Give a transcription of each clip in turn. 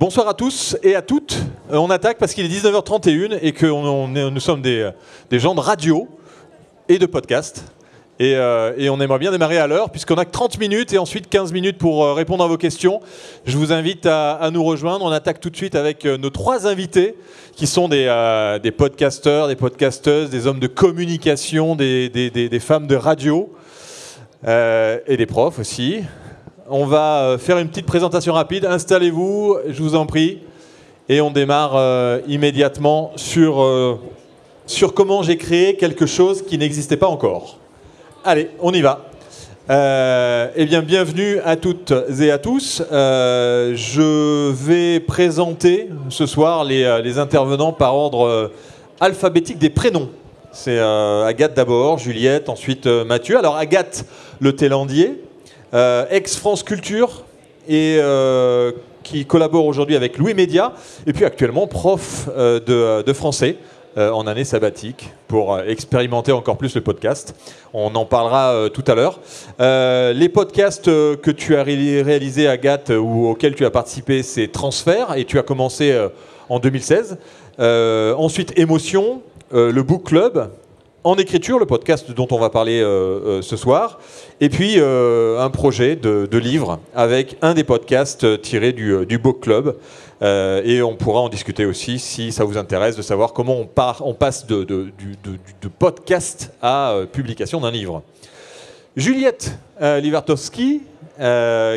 Bonsoir à tous et à toutes. Euh, on attaque parce qu'il est 19h31 et que nous sommes des, des gens de radio et de podcast. Et, euh, et on aimerait bien démarrer à l'heure puisqu'on a que 30 minutes et ensuite 15 minutes pour euh, répondre à vos questions. Je vous invite à, nous rejoindre. On attaque tout de suite avec euh, nos trois invités qui sont des, euh, des podcasteurs, des podcasteuses, des hommes de communication, des, femmes de radio euh, et des profs aussi. On va euh, faire une petite présentation rapide. Installez-vous, je vous en prie. Et on démarre euh, immédiatement sur, euh, sur comment j'ai créé quelque chose qui n'existait pas encore. Allez, on y va. Eh bien, bienvenue à toutes et à tous. Je vais présenter ce soir les, les intervenants par ordre alphabétique des prénoms. C'est Agathe d'abord, Juliette, ensuite Mathieu. Alors Agathe Le Télandier, ex-France Culture et euh, qui collabore aujourd'hui avec Louis Média, et puis actuellement prof euh, de, français euh, en année sabbatique pour euh, expérimenter encore plus le podcast. On en parlera euh, tout à l'heure. Euh, les podcasts euh, que tu as ré- réalisés, Agathe, euh, ou auxquels tu as participé, c'est Transfert, et tu as commencé euh, en 2016. Euh, ensuite, Émotion, euh, le Book Club, en écriture, le podcast dont on va parler euh, euh, ce soir, et puis euh, un projet de, livre avec un des podcasts tirés du, Book Club. Et on pourra en discuter aussi si ça vous intéresse de savoir comment on, passe de, podcast à publication d'un livre. Juliette Livartowski,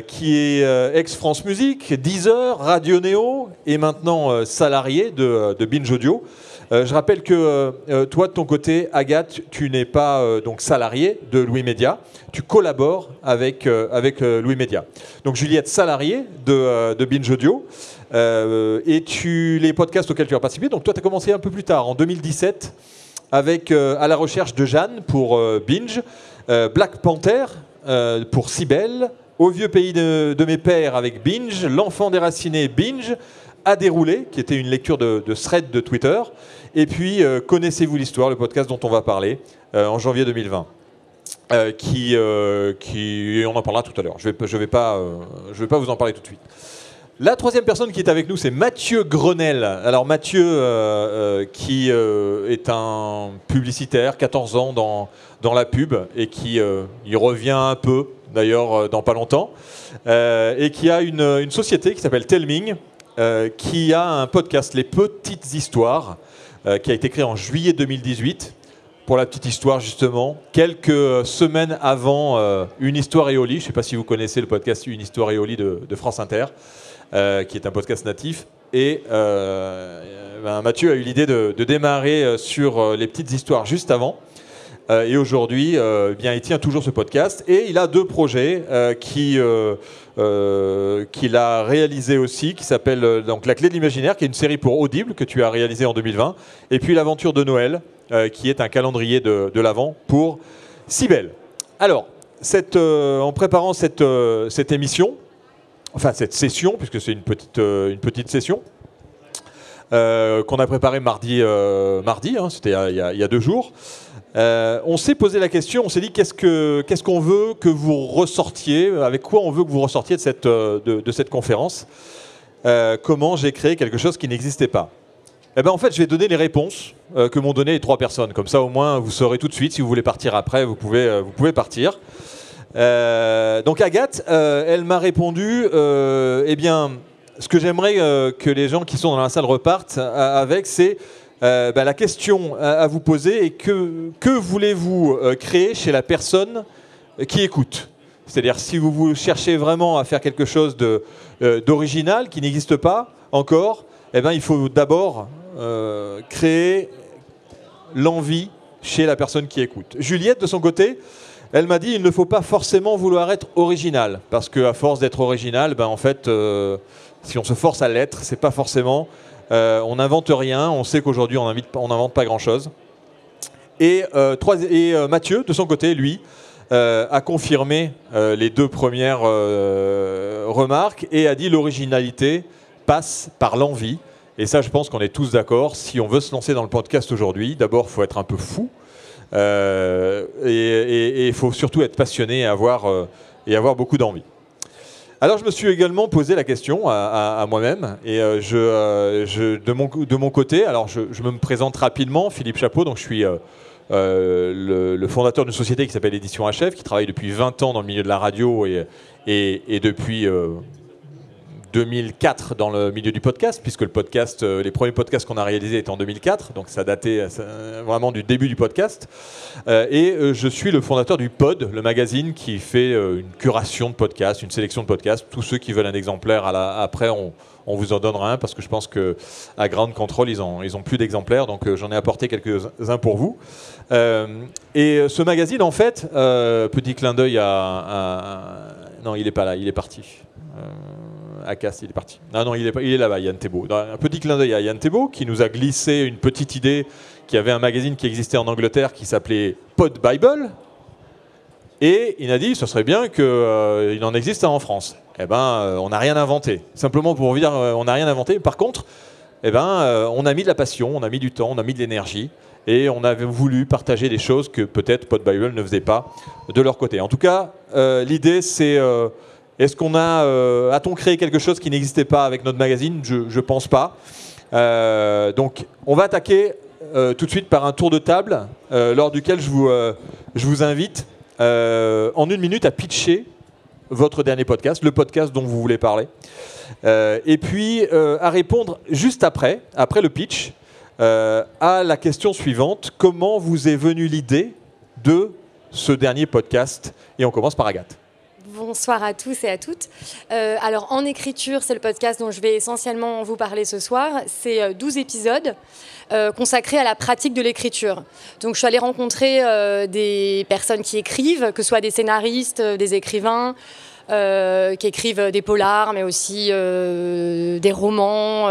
qui est ex-France Musique, Deezer, Radio Néo et maintenant euh, salariée de, de Binge Audio. Euh, je rappelle que euh, euh, toi, de ton côté, Agathe, tu n'es pas donc salarié de Louis Média, tu collabores avec, avec Louis Média. Donc Juliette, salariée de, Binge Audio, et tu, les podcasts auxquels tu as participé, donc toi, tu as commencé un peu plus tard, en 2017, avec À la recherche de Jeanne pour Binge, Black Panther pour Cybelle, Au vieux pays de, de mes pères avec Binge, L'enfant déraciné Binge, À dérouler, qui était une lecture de, thread de Twitter, et puis euh, Connaissez-vous l'histoire, le podcast dont on va parler euh, en janvier 2020. euh, qui, qui, on en parlera tout à l'heure. Je ne vais, pas, vais pas vous en parler tout de suite. La troisième personne qui est avec nous, c'est Mathieu Grenel. Alors Mathieu, qui est un publicitaire, 14 ans dans, dans la pub, et qui y revient un peu, d'ailleurs, dans pas longtemps, et qui a une société qui s'appelle Telming, euh, qui a un podcast, Les Petites Histoires, euh, qui a été créé en juillet 2018. Pour la petite histoire, justement, quelques semaines avant euh, Une Histoire Éolie, je ne sais pas si vous connaissez le podcast Une Histoire Éolie de, de France Inter, euh, qui est un podcast natif. Et euh, ben, Mathieu a eu l'idée de, démarrer euh, sur euh, les petites histoires juste avant. Euh, et aujourd'hui, euh, eh bien, il tient toujours ce podcast. Et il a deux projets euh, qui, euh, qu'il a réalisé aussi, qui s'appelle donc La Clé de l'Imaginaire, qui est une série pour Audible que tu as réalisée en 2020. Et puis L'Aventure de Noël, qui est un calendrier de, de l'Avent pour Cybelle. Alors, en préparant cette, cette émission, enfin cette session, puisque c'est une petite, une petite session, euh, qu'on a préparée mardi, euh, mardi hein, c'était il y, a- deux jours. Euh, on s'est posé la question, on s'est dit qu'est-ce que- qu'est-ce qu'on veut que vous ressortiez, avec quoi on veut que vous ressortiez de cette, de, cette conférence? Comment j'ai créé quelque chose qui n'existait pas? Eh ben, en fait, je vais donner les réponses que m'ont donné les trois personnes. Comme ça, au moins, vous saurez tout de suite. Si vous voulez partir après, vous pouvez, vous pouvez partir. Donc Agathe, elle m'a répondu, eh bien, ce que j'aimerais euh, que les gens qui sont dans la salle repartent euh, avec, c'est euh, bah, la question à, vous poser et que, que voulez-vous créer chez la personne qui écoute? C'est-à-dire si vous, vous cherchez vraiment à faire quelque chose d'original qui n'existe pas encore, eh ben, il faut d'abord créer l'envie chez la personne qui écoute. Juliette, de son côté, elle m'a dit il ne faut pas forcément vouloir être original, parce qu'à force d'être original, ben, en fait, si on se force à l'être, c'est pas forcément. euh, on n'invente rien, on sait qu'aujourd'hui on n'invente pas grand-chose. Et, euh, euh, Mathieu, de son côté, lui, a confirmé les deux premières remarques et a dit l'originalité passe par l'envie. Et ça, je pense qu'on est tous d'accord. Si on veut se lancer dans le podcast aujourd'hui, d'abord, il faut être un peu fou. Et il faut surtout être passionné et avoir beaucoup d'envie. Alors je me suis également posé la question à, moi-même et euh, je, je, de, mon, côté, alors je, me présente rapidement, Philippe Chapeau, donc je suis le, le, fondateur d'une société qui s'appelle Édition HF, qui travaille depuis 20 ans dans le milieu de la radio et depuis 2004 dans le milieu du podcast, puisque le podcast, euh, les premiers podcasts qu'on a réalisés étaient en 2004, donc ça datait euh, vraiment du début du podcast. Euh, et je suis le fondateur du Pod, le magazine qui fait une curation de podcasts, une sélection de podcasts. Tous ceux qui veulent un exemplaire à la, après, on, vous en donnera un parce que je pense que à Ground Control, ils ont, ils ont plus d'exemplaires, donc j'en ai apporté quelques-uns pour vous. et ce magazine, en fait, petit clin d'œil à, Non, il n'est pas là, il est parti. Akas, il est parti. Non, non, il est, il est là-bas, Yann Thébault. Un petit clin d'œil à Yann Thébault qui nous a glissé une petite idée qu'il y avait un magazine qui existait en Angleterre qui s'appelait Pod Bible. Et il a dit, ce serait bien qu'il euh, en existe un en France. Eh ben, euh, on n'a rien inventé. Simplement pour vous dire, euh, on n'a rien inventé. Par contre, eh ben, on a mis de la passion, on a mis du temps, on a mis de l'énergie. Et on avait voulu partager des choses que peut-être Pod Bible ne faisait pas de leur côté. En tout cas, l'idée, c'est est-ce qu'on a, euh, a-t-on créé quelque chose qui n'existait pas avec notre magazine? Je ne pense pas. Euh, donc, on va attaquer euh, tout de suite par un tour de table, lors duquel je vous, je vous invite en une minute à pitcher votre dernier podcast, le podcast dont vous voulez parler, et puis à répondre juste après, après le pitch, à la question suivante comment vous est venue l'idée de ce dernier podcast? Et on commence par Agathe. Bonsoir à tous et à toutes. Euh, alors en écriture, c'est le podcast dont je vais essentiellement vous parler ce soir. C'est 12 euh, épisodes euh, consacrés à la pratique de l'écriture. Donc je suis allée rencontrer des personnes qui écrivent, que ce soit des scénaristes, des écrivains. Qui écrivent des polars, mais aussi des romans,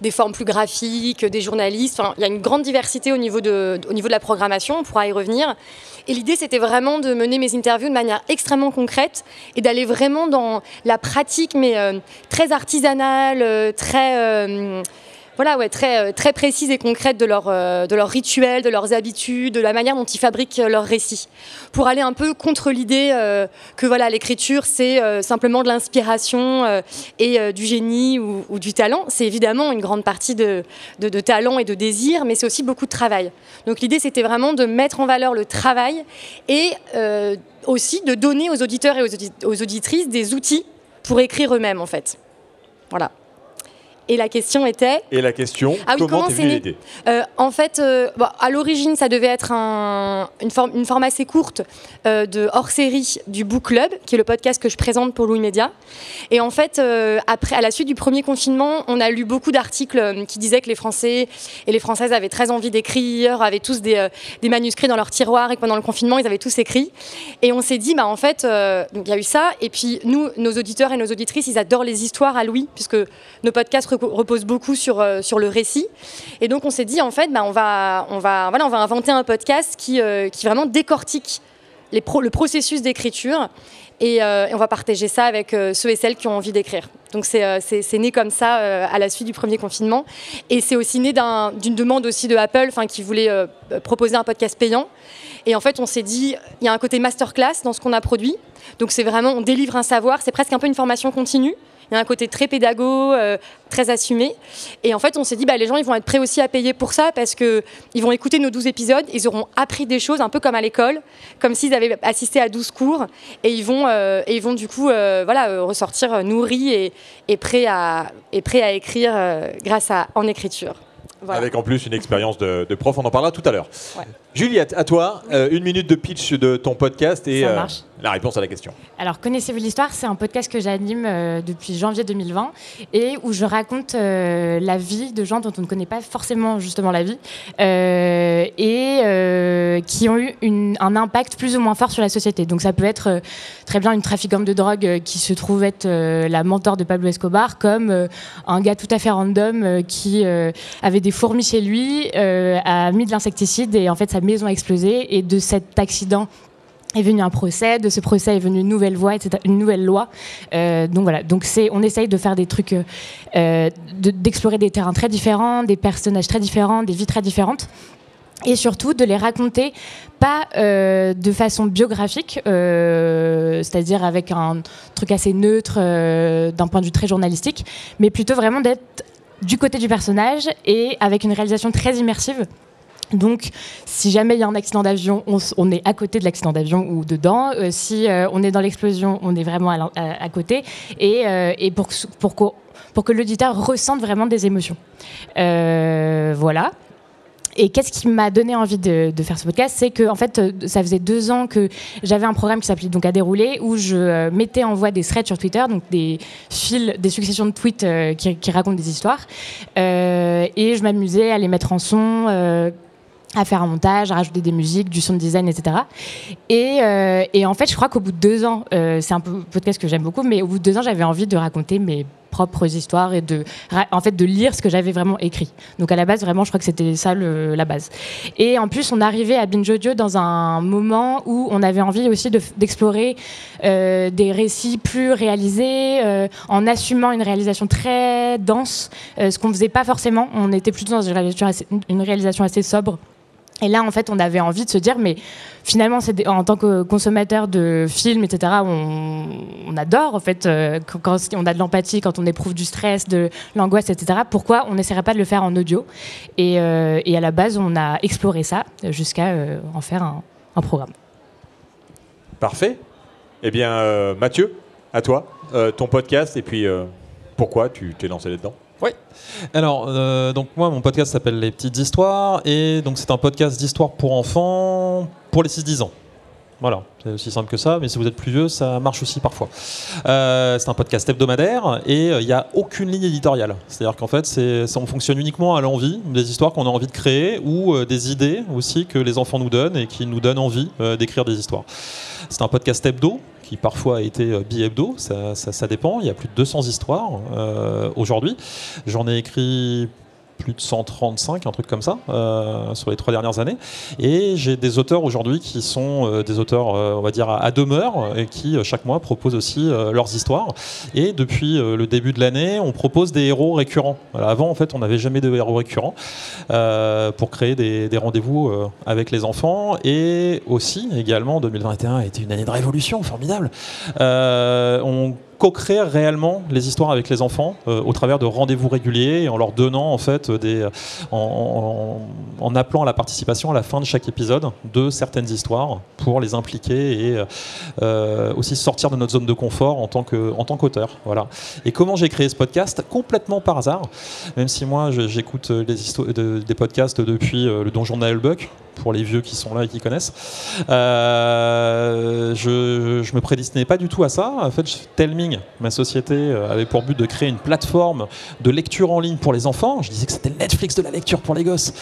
des formes plus graphiques, des journalistes. il y a une grande diversité au niveau, de, au niveau de la programmation, on pourra y revenir. Et l'idée, c'était vraiment de mener mes interviews de manière extrêmement concrète et d'aller vraiment dans la pratique, mais euh, très artisanale, euh, très euh, voilà, ouais, très, très précise et concrète de, leur, de leurs rituels, de leurs habitudes, de la manière dont ils fabriquent leurs récits. Pour aller un peu contre l'idée que voilà, l'écriture, c'est simplement de l'inspiration et du génie ou, du talent. C'est évidemment une grande partie de, de, talent et de désir, mais c'est aussi beaucoup de travail. Donc l'idée, c'était vraiment de mettre en valeur le travail et aussi de donner aux auditeurs et aux, auditrices des outils pour écrire eux-mêmes, en fait. Voilà. Et la question était. Et la question, ah comment t'es venue l'idée euh, En fait, euh, à l'origine, ça devait être une, forme, une forme assez courte euh, de hors-série du Book Club, qui est le podcast que je présente pour Louis Média. Et en fait, après, à la suite du premier confinement, on a lu beaucoup d'articles qui disaient que les Français et les Françaises avaient très envie d'écrire, avaient tous des, des, manuscrits dans leur tiroir et que pendant le confinement, ils avaient tous écrit. Et on s'est dit, bah, en fait, il y a eu ça. Et puis, nous, nos auditeurs et nos auditrices, ils adorent les histoires à Louis, puisque nos podcasts repose beaucoup sur, euh, sur le récit. Et donc on s'est dit, en fait, bah, on, va, on, va, voilà, on va inventer un podcast qui, euh, qui vraiment décortique les le processus d'écriture. Et, euh, on va partager ça avec ceux et celles qui ont envie d'écrire. Donc c'est né comme ça à la suite du premier confinement. Et c'est aussi né d'une demande aussi de Apple qui voulait proposer un podcast payant. Et en fait, on s'est dit, il y a un côté masterclass dans ce qu'on a produit. Donc c'est vraiment, on délivre un savoir, c'est presque un peu une formation continue. Il y a un côté très pédago, euh, très assumé. Et en fait, on s'est dit, bah, les gens, ils vont être prêts aussi à payer pour ça parce qu'ils vont écouter nos 12 épisodes, ils auront appris des choses un peu comme à l'école, comme s'ils avaient assisté à 12 cours. Et ils vont, euh, et ils vont du coup euh, voilà, ressortir nourris et, et, prêts à, et prêts à écrire grâce à En écriture. Avec en plus une expérience de, prof, on en parlera tout à l'heure. Juliette, à toi, euh, une minute de pitch de ton podcast et euh, la réponse à la question. Alors, Connaissez-vous l'histoire? C'est un podcast que j'anime euh, depuis janvier 2020 et où je raconte la vie de gens dont on ne connaît pas forcément justement la vie et qui ont eu un impact plus ou moins fort sur la société. Donc, ça peut être très bien une trafiquante de drogue qui se trouve être la mentor de Pablo Escobar, comme un gars tout à fait random qui avait des fourmis chez lui, a mis de l'insecticide et en fait, ça maison a explosé et de cet accident est venu un procès, de ce procès est venue une nouvelle voie, une nouvelle loi. Euh, donc voilà, donc on essaye de faire des trucs, euh, d'explorer des terrains très différents, des personnages très différents, des vies très différentes. et surtout de les raconter pas euh, de façon biographique, euh, c'est-à-dire avec un truc assez neutre euh, d'un point de vue très journalistique, mais plutôt vraiment d'être du côté du personnage et avec une réalisation très immersive. Donc, si jamais il y a un accident d'avion, on, est à côté de l'accident d'avion ou dedans. si on est dans l'explosion, on est vraiment à, côté. Et, et pour, que l'auditeur ressente vraiment des émotions. voilà et qu'est-ce qui m'a donné envie de, faire ce podcast? C'est que en fait, euh, ça faisait deux ans que j'avais un programme qui s'appelait donc à dérouler où je euh, mettais en voie des threads sur Twitter, donc des fils, des successions de tweets euh, qui, racontent des histoires, et je m'amusais à les mettre en son à faire un montage, à rajouter des musiques, du sound design, etc. Et, et en fait, je crois qu'au bout de deux ans, c'est un podcast que j'aime beaucoup, mais au bout de deux ans, j'avais envie de raconter mes propres histoires et de, en fait, de lire ce que j'avais vraiment écrit. Donc à la base, vraiment, je crois que c'était ça la base. Et en plus, on arrivait à Binge Audio dans un moment où on avait envie aussi d'explorer euh, des récits plus réalisés, euh, en assumant une réalisation très dense, euh, ce qu'on ne faisait pas forcément. On était plutôt dans une réalisation assez sobre. Et là, en fait, on avait envie de se dire, mais finalement, en tant que consommateur de films, etc., on, adore, en fait, euh, quand, on a de l'empathie, quand on éprouve du stress, de l'angoisse, etc., pourquoi on n'essaierait pas de le faire en audio? Euh, et, à la base, on a exploré ça jusqu'à euh, en faire un, programme. Parfait. Eh bien, Mathieu, à toi, ton podcast, et puis pourquoi tu t'es lancé là-dedans? Oui. Alors, euh, donc moi, mon podcast s'appelle Les Petites Histoires, et donc c'est un podcast d'histoire pour enfants pour les 6-10 ans. Voilà, c'est aussi simple que ça, mais si vous êtes plus vieux, ça marche aussi parfois. Euh, c'est un podcast hebdomadaire et euh, il n'y a aucune ligne éditoriale. C'est-à-dire qu'en fait, on fonctionne uniquement à l'envie, des histoires qu'on a envie de créer ou des idées aussi que les enfants nous donnent et qui nous donnent envie d'écrire des histoires. C'est un podcast hebdo, qui parfois a été euh, bi-hebdo, ça, dépend. Il y a plus de 200 histoires euh, aujourd'hui. J'en ai écrit plus de 135, un truc comme ça, euh, sur les trois dernières années. Et j'ai des auteurs aujourd'hui qui sont euh, des auteurs, euh, on va dire, à, demeure, et qui chaque mois proposent aussi leurs histoires. Et depuis le début de l'année, on propose des héros récurrents. avant, en fait, on n'avait jamais de héros récurrents pour créer des, rendez-vous avec les enfants. Et aussi, également, 2021 a été une année de révolution formidable. on co-créer réellement les histoires avec les enfants euh, au travers de rendez-vous réguliers et en leur donnant en fait des en, appelant à la participation à la fin de chaque épisode de certaines histoires pour les impliquer et euh, aussi sortir de notre zone de confort en tant que en tant qu'auteur voilà et comment j'ai créé ce podcast complètement par hasard même si moi j'écoute des podcasts depuis le donjon de Buck pour les vieux qui sont là et qui connaissent. Euh, je, je me prédestinais pas du tout à ça. En fait, Telming, ma société, euh, avait pour but de créer une plateforme de lecture en ligne pour les enfants. Je disais que c'était le Netflix de la lecture pour les gosses.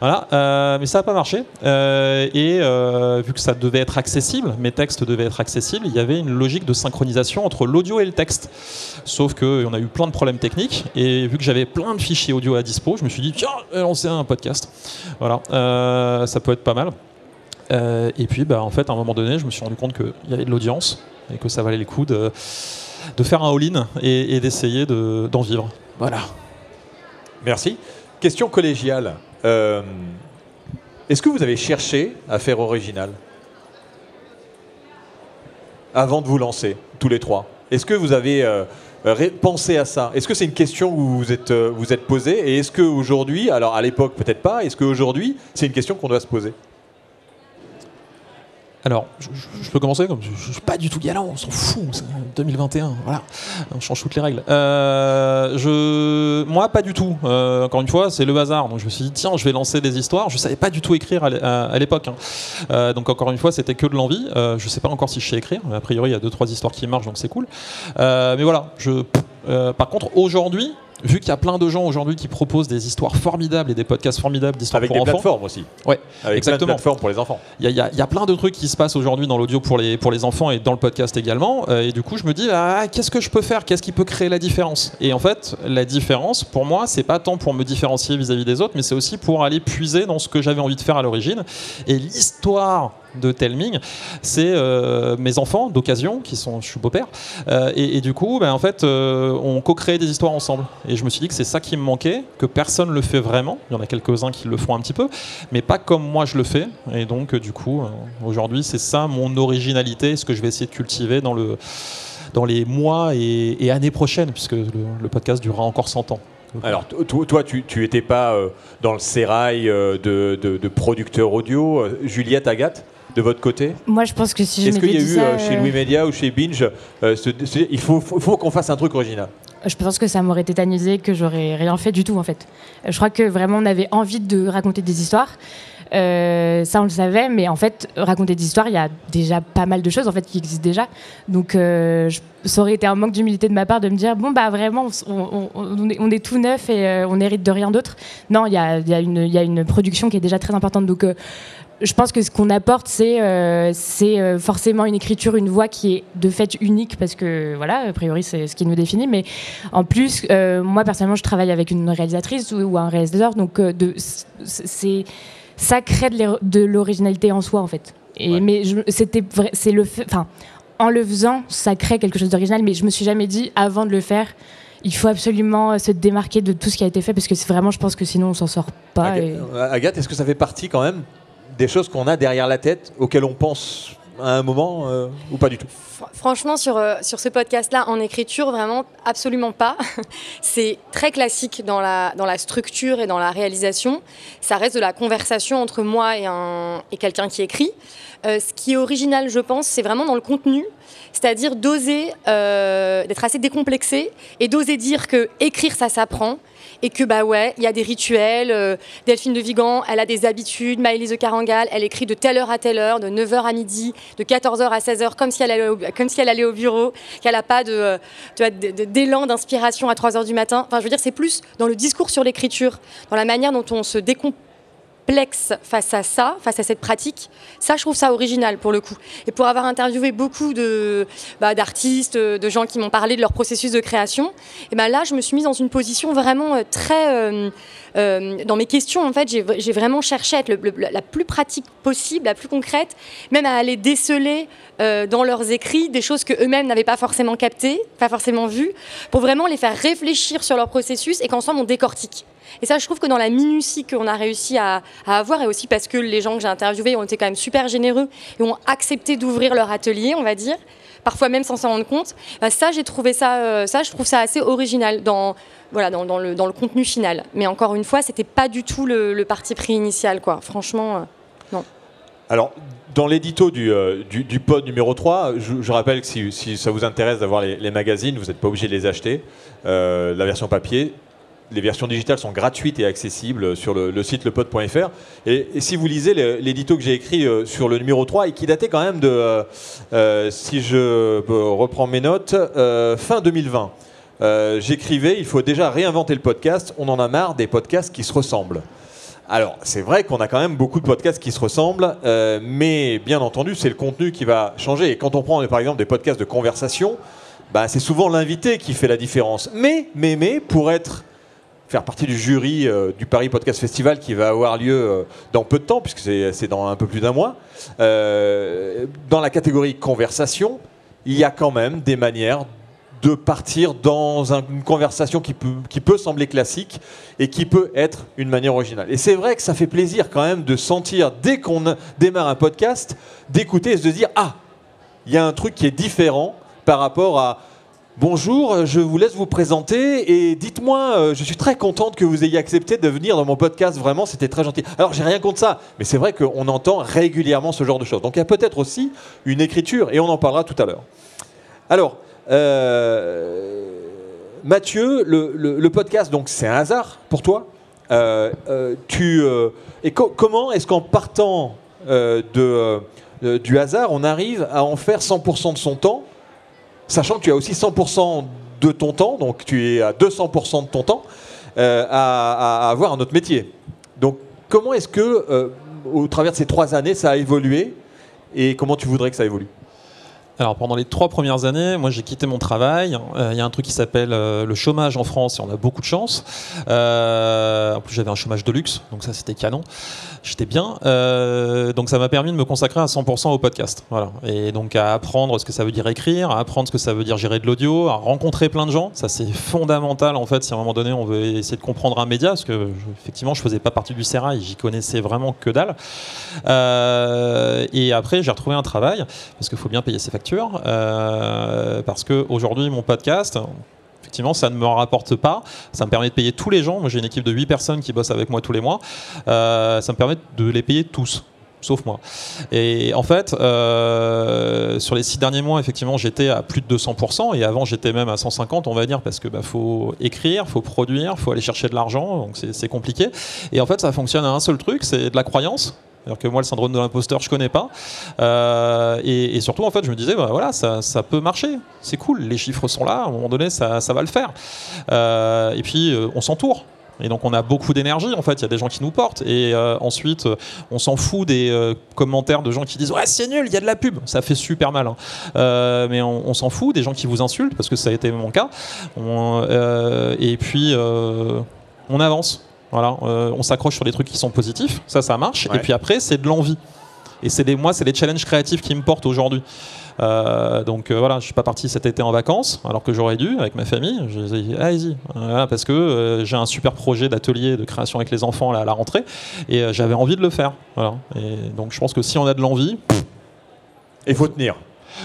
Voilà, euh, mais ça n'a pas marché. et vu que ça devait être accessible, mes textes devaient être accessibles, il y avait une logique de synchronisation entre l'audio et le texte. Sauf qu'on a eu plein de problèmes techniques. Et vu que j'avais plein de fichiers audio à dispo, je me suis dit, tiens, lancer un podcast. Voilà, ça peut être pas mal. Euh, et puis, bah, en fait, à un moment donné, je me suis rendu compte qu'il y avait de l'audience et que ça valait le coup de, de faire un all-in et, d'essayer d'en vivre. Voilà. Merci. Question collégiale. Euh, est-ce que vous avez cherché à faire original? Avant de vous lancer, tous les trois. Est-ce que vous avez euh, pensé à ça? Est-ce que c'est une question que vous vous êtes posée Et est-ce qu'aujourd'hui, alors à l'époque peut-être pas, est-ce qu'aujourd'hui c'est une question qu'on doit se poser? Alors, je, peux commencer comme je, ne suis pas du tout galant, on s'en fout, c'est 2021, voilà, on change toutes les règles. Euh, je, moi, pas du tout. Euh, encore une fois, c'est le hasard. Donc, je me suis dit tiens, je vais lancer des histoires. Je savais pas du tout écrire à l'époque. Hein. Euh, donc, encore une fois, c'était que de l'envie. je sais pas encore si je sais écrire, a priori, il y a deux trois histoires qui marchent, donc c'est cool. mais voilà, je. par contre, aujourd'hui, vu qu'il y a plein de gens aujourd'hui qui proposent des histoires formidables et des podcasts formidables d'histoires pour enfants. Avec des plateformes aussi. Ouais, avec exactement. Plein de plateformes pour les enfants. Il y, a plein de trucs qui se passent aujourd'hui dans l'audio pour les, pour les enfants et dans le podcast également. Euh, et du coup, je me dis, ah, qu'est-ce que je peux faire? Qu'est-ce qui peut créer la différence? Et en fait, la différence, pour moi, c'est pas tant pour me différencier vis-à-vis -vis des autres, mais c'est aussi pour aller puiser dans ce que j'avais envie de faire à l'origine. Et l'histoire de Telming, c'est euh, mes enfants d'occasion, qui sont, je suis beau-père, euh, et, du coup, ben, en fait, euh, on co-crée des histoires ensemble. Et je me suis dit que c'est ça qui me manquait, que personne le fait vraiment. Il y en a quelques-uns qui le font un petit peu, mais pas comme moi je le fais. Et donc, du coup, aujourd'hui, c'est ça mon originalité, ce que je vais essayer de cultiver dans le dans les mois et, années prochaines, puisque le, podcast durera encore 100 ans. Alors, to- to- toi, tu n'étais pas dans le sérail de, de, de producteurs audio. Juliette, Agathe, de votre côté Moi, je pense que si je Est-ce qu'il y a eu ça, euh, chez euh, Louis Media ou chez Binge euh, ce- ce- Il faut, faut, faut qu'on fasse un truc original. Je pense que ça m'aurait tétanisé, que j'aurais rien fait du tout en fait. Je crois que vraiment on avait envie de raconter des histoires. Euh, ça on le savait, mais en fait raconter des histoires, il y a déjà pas mal de choses en fait qui existent déjà. Donc euh, je- ça aurait été un manque d'humilité de ma part de me dire bon bah vraiment on, on- on est, on est tout neuf et euh, on hérite de rien d'autre. Non, il y a, y a une- il y a une production qui est déjà très importante. Donc je pense que ce qu'on apporte, c'est euh, euh, forcément une écriture, une voix qui est de fait unique, parce que voilà, a priori, c'est ce qui nous définit. Mais en plus, euh, moi personnellement, je travaille avec une réalisatrice ou, ou un réalisateur, donc c'est ça crée de l'originalité en soi, en fait. Et, Ouais. Mais c'était c'est le enfin, en le faisant, ça crée quelque chose d'original. Mais je me suis jamais dit, avant de le faire, il faut absolument se démarquer de tout ce qui a été fait, parce que vraiment, je pense que sinon, on s'en sort pas. Aga- et- Agathe, est-ce que ça fait partie quand même des choses qu'on a derrière la tête, auxquelles on pense à un moment euh, ou pas du tout Fr- Franchement, sur, euh, sur ce podcast-là, en écriture, vraiment, absolument pas. C'est très classique dans la, dans la structure et dans la réalisation. Ça reste de la conversation entre moi et, et quelqu'un qui écrit. Euh, ce qui est original, je pense, c'est vraiment dans le contenu, c'est-à-dire d'oser, d'être assez décomplexé et d'oser dire que écrire, ça s'apprend. Et que, bah ouais, il y a des rituels. euh, Delphine de Vigan, elle a des habitudes. Maëlys de Carangal, elle écrit de telle heure à telle heure, de 9h à midi, de 14h à 16h, comme si elle allait au, comme si elle allait au bureau, qu'elle n'a pas de, euh, d'élan d'inspiration à 3h du matin. Enfin, je veux dire, c'est plus dans le discours sur l'écriture, dans la manière dont on se face à ça, face à cette pratique. Ça, je trouve ça original pour le coup. Et pour avoir interviewé beaucoup de, bah, d'artistes, de gens qui m'ont parlé de leur processus de création, et ben là, je me suis mise dans une position vraiment euh, très. euh, euh, dans mes questions, en fait, j'ai, vraiment cherché à être la plus pratique possible, la plus concrète, même à aller déceler euh, dans leurs écrits des choses que eux-mêmes n'avaient pas forcément captées, pas forcément vues, pour vraiment les faire réfléchir sur leur processus et qu'ensemble on décortique. Et ça, je trouve que dans la minutie qu'on a réussi à, avoir, et aussi parce que les gens que j'ai interviewés ont été quand même super généreux et ont accepté d'ouvrir leur atelier, on va dire, parfois même sans s'en rendre compte, bah ça, j'ai trouvé ça, euh, ça, je trouve ça assez original dans, voilà, dans, le, dans le contenu final. Mais encore une fois, c'était pas du tout le, parti pris initial, quoi. Franchement. euh, Alors, dans l'édito du, euh, du, pod numéro 3, je, rappelle que si, ça vous intéresse d'avoir les, magazines, vous n'êtes pas obligé de les acheter. La version papier, les versions digitales sont gratuites et accessibles sur le, site lepod.fr. Et, si vous lisez l'édito que j'ai écrit euh, sur le numéro 3 et qui datait quand même de, euh, euh, si je reprends mes notes, fin 2020. Euh, J'écrivais, il faut déjà réinventer le podcast, on en a marre des podcasts qui se ressemblent. Alors, c'est vrai qu'on a quand même beaucoup de podcasts qui se ressemblent, mais bien entendu, c'est le contenu qui va changer. Et quand on prend par exemple des podcasts de conversation, bah, c'est souvent l'invité qui fait la différence. Mais, mais, mais, pour être faire partie du jury euh, du Paris Podcast Festival qui va avoir lieu euh, dans peu de temps, puisque c'est dans un peu plus d'un mois, euh, dans la catégorie conversation, il y a quand même des manières de partir dans un- une conversation qui peut, qui peut sembler classique et qui peut être une manière originale. Et c'est vrai que ça fait plaisir quand même de sentir, dès qu'on démarre un podcast, d'écouter et de se dire Ah, il y a un truc qui est différent par rapport à Bonjour, je vous laisse vous présenter et dites-moi, euh, je suis très contente que vous ayez accepté de venir dans mon podcast, vraiment c'était très gentil. Alors j'ai rien contre ça, mais c'est vrai qu'on entend régulièrement ce genre de choses. Donc il y a peut-être aussi une écriture et on en parlera tout à l'heure. Alors, euh, Mathieu, le, podcast, donc c'est un hasard pour toi. Euh, euh, tu, euh, et co- comment est-ce qu'en partant euh, de, euh, du hasard, on arrive à en faire 100% de son temps, sachant que tu as aussi 100% de ton temps, donc tu es à 200% de ton temps, euh, à, avoir un autre métier. Donc, comment est-ce que, euh, au travers de ces trois années, ça a évolué et comment tu voudrais que ça évolue? Alors pendant les trois premières années, moi j'ai quitté mon travail. Euh, Il y a un truc qui s'appelle euh, le chômage en France et on a beaucoup de chance. Euh, en plus j'avais un chômage de luxe, donc ça c'était canon. J'étais bien. Donc ça m'a permis de me consacrer à 100% au podcast. Voilà. Et donc à apprendre ce que ça veut dire écrire, à apprendre ce que ça veut dire gérer de l'audio, à rencontrer plein de gens. Ça c'est fondamental en fait si à un moment donné on veut essayer de comprendre un média, parce que effectivement je faisais pas partie du Sérail, j'y connaissais vraiment que dalle. Et après j'ai retrouvé un travail parce qu'il faut bien payer ses factures. Euh, parce qu'aujourd'hui, mon podcast, effectivement, ça ne me rapporte pas. Ça me permet de payer tous les gens. Moi, j'ai une équipe de 8 personnes qui bossent avec moi tous les mois. Euh, ça me permet de les payer tous. Sauf moi. Et en fait, euh, sur les six derniers mois, effectivement, j'étais à plus de 200%. Et avant, j'étais même à 150, on va dire, parce que bah, faut écrire, faut produire, faut aller chercher de l'argent. Donc c'est compliqué. Et en fait, ça fonctionne à un seul truc, c'est de la croyance. C'est-à-dire que moi, le syndrome de l'imposteur, je connais pas. Euh, et, surtout, en fait, je me disais, bah, voilà, ça, peut marcher. C'est cool. Les chiffres sont là. À un moment donné, ça, va le faire. Euh, et puis, euh, on s'entoure. Et donc on a beaucoup d'énergie en fait, il y a des gens qui nous portent et ensuite on s'en fout des commentaires de gens qui disent ouais c'est nul, il y a de la pub, ça fait super mal. hein. Mais on, s'en fout des gens qui vous insultent parce que ça a été mon cas. Et puis on avance. Voilà, euh, on s'accroche sur des trucs qui sont positifs, ça ça marche. Ouais. Et puis après c'est de l'envie. Et c'est des moi c'est les challenges créatifs qui me portent aujourd'hui. Euh, donc euh, voilà, je suis pas parti cet été en vacances, alors que j'aurais dû avec ma famille. J'ai dit allez-y, Voilà, parce que j'ai un super projet d'atelier de création avec les enfants là, à la rentrée, et j'avais envie de le faire. Voilà. Et donc je pense que si on a de l'envie, Et il faut tenir.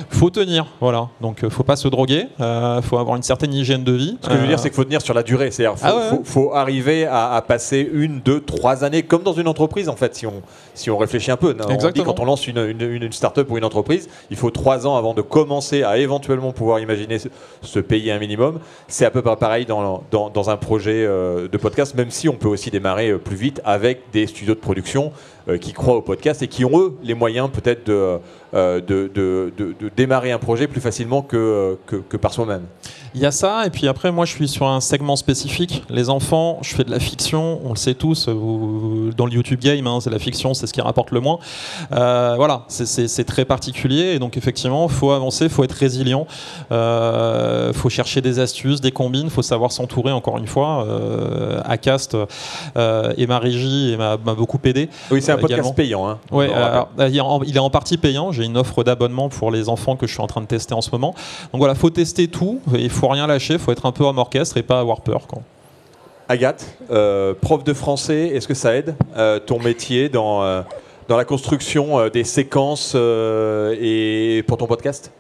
Faut tenir. Voilà. Donc euh, faut pas se droguer, euh, faut avoir une certaine hygiène de vie. Ce que je veux Euh, dire, c'est qu'il faut tenir sur la durée. C'est-à-dire faut, Ah ouais, faut- arriver à, à passer une, deux, trois années, comme dans une entreprise, en fait, si on, si on réfléchit un peu. On dit Exactement. quand on lance une, une, start-up ou une entreprise, il faut trois ans avant de commencer à éventuellement pouvoir imaginer se, se payer un minimum. C'est à peu près pareil dans, dans, dans un projet euh, de podcast, même si on peut aussi démarrer euh, plus vite avec des studios de production euh, qui croient au podcast et qui ont, eux, les moyens peut-être de, euh, démarrer un projet plus facilement que, euh, par soi-même. Il y a ça, et puis après, moi, je suis sur un segment spécifique. Les enfants, je fais de la fiction, on le sait tous, vous- dans le YouTube game, hein, c'est la fiction, c'est ce qui rapporte le moins. Euh, voilà, c'est- très particulier, et donc effectivement, il faut avancer, il faut être résilient, il faut chercher des astuces, des combines, il faut savoir s'entourer, encore une fois. Euh, Acast euh, et ma régie et m'a beaucoup aidé. Oui, c'est un Euh, podcast également. payant. Hein, Ouais, euh, il est en- il est en partie payant. J'ai une offre d'abonnement pour les enfants que je suis en train de tester en ce moment. Donc voilà, faut tester tout. Il faut rien lâcher. faut être un peu homme orchestre et pas avoir peur. Quoi. Agathe, euh, prof de français, est-ce que ça aide euh, ton métier dans, euh, dans la construction des séquences et pour ton podcast?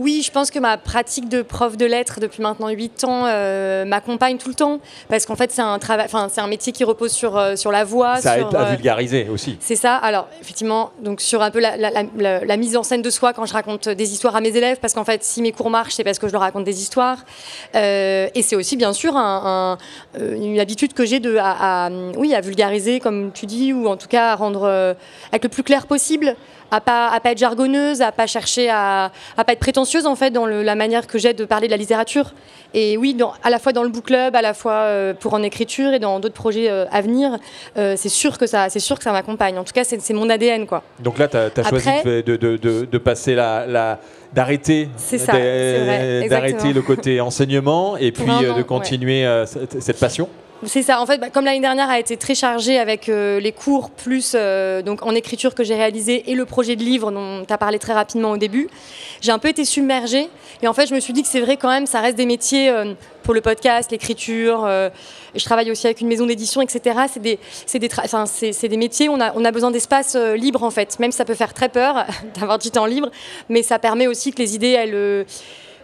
Oui, je pense que ma pratique de prof de lettres depuis maintenant 8 ans euh, m'accompagne tout le temps parce qu'en fait c'est un travail, enfin c'est un métier qui repose sur euh, sur la voix, Ça sur, aide à euh, vulgariser aussi. c'est ça. Alors, effectivement, donc sur un peu la, la- la- la mise en scène de soi quand je raconte des histoires à mes élèves, parce qu'en fait, si mes cours marchent, c'est parce que je leur raconte des histoires. Et c'est aussi, bien sûr, un- un- une habitude que j'ai de, à, à, oui, à vulgariser, comme tu dis, ou en tout cas à rendre être le plus clair possible, à pas, à pas être jargonneuse, à pas chercher à, à pas être prétentieuse en fait dans le- la manière que j'ai de parler de la littérature. Et oui, dans- à la fois dans le book club, à la fois euh, pour en écriture et dans d'autres projets euh, à venir, euh, c'est sûr que ça, c'est sûr que ça m'accompagne. En tout cas, c'est mon ADN quoi. Donc là, tu as, choisi Après- de, de- de- de passer la... la- d'arrêter d'arrêter le côté enseignement et puis de continuer cette, cette passion C'est ça. En fait, bah, comme l'année dernière a été très chargée avec euh, les cours plus euh, donc en écriture que j'ai réalisé et le projet de livre dont tu as parlé très rapidement au début, j'ai un peu été submergée. Et en fait, je me suis dit que c'est vrai quand même, ça reste des métiers euh, pour le podcast, l'écriture. euh, je travaille aussi avec une maison d'édition, etc. C'est des, des, enfin, des métiers où on a, on a besoin d'espace euh, libre en fait. Même ça peut faire très peur d'avoir du temps libre, mais ça permet aussi que les idées elles.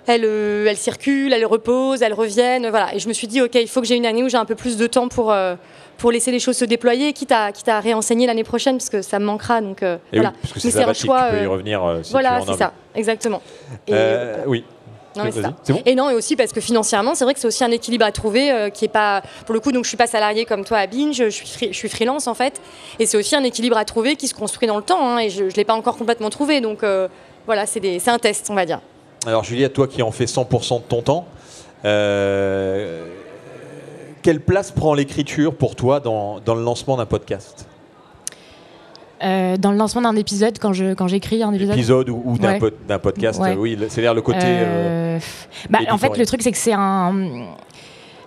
Elles, euh, elles circulent, elles reposent, elles reviennent. Voilà. Et je me suis dit, OK, il faut que j'ai une année où j'ai un peu plus de temps pour, euh, pour laisser les choses se déployer, quitte à, quitte à réenseigner l'année prochaine, parce que ça me manquera. Donc, euh, Et voilà. oui, parce que Mais c'est un choix, tu peux y revenir si voilà, c'est ça, exactement. Et, oui. non, mais ça. Bon Et non, et aussi parce que financièrement, c'est vrai que c'est aussi un équilibre à trouver euh, qui est pas, pour le coup, donc je suis pas salariée comme toi à Binge, je suis, free- je suis freelance en fait, et c'est aussi un équilibre à trouver qui se construit dans le temps, hein, et je, je l'ai pas encore complètement trouvé, donc euh, voilà, c'est des- c'est un test, on va dire. Alors Juliette, toi qui en fais 100% de ton temps, euh, quelle place prend l'écriture pour toi dans, dans le lancement d'un podcast? Euh, dans le lancement d'un épisode, quand je quand j'écris un épisode? Épisode ou, ou d'un Ouais. podcast, Ouais. euh, oui, c'est-à-dire le côté. euh, bah, en fait, le truc, c'est que c'est un.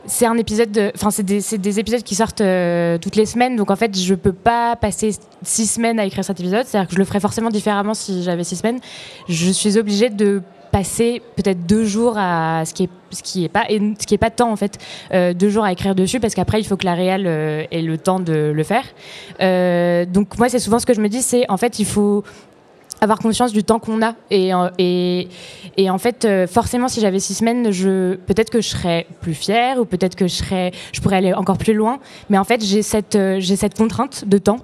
C'est un épisode, de- enfin c'est des, épisodes qui sortent euh, toutes les semaines, donc en fait je peux pas passer six semaines à écrire cet épisode, c'est-à-dire que je le ferais forcément différemment si j'avais six semaines. Je suis obligée de passer peut-être deux jours à ce qui est ce qui est pas et ce qui est pas de temps en fait euh, deux jours à écrire dessus parce qu'après il faut que la réal euh, ait le temps de le faire. Euh, donc moi c'est souvent ce que je me dis c'est en fait il faut avoir conscience du temps qu'on a. Et, euh, et, en fait euh, forcément si j'avais six semaines je peut-être que je serais plus fière ou peut-être que je serais je pourrais aller encore plus loin. Mais en fait j'ai cette euh, j'ai cette contrainte de temps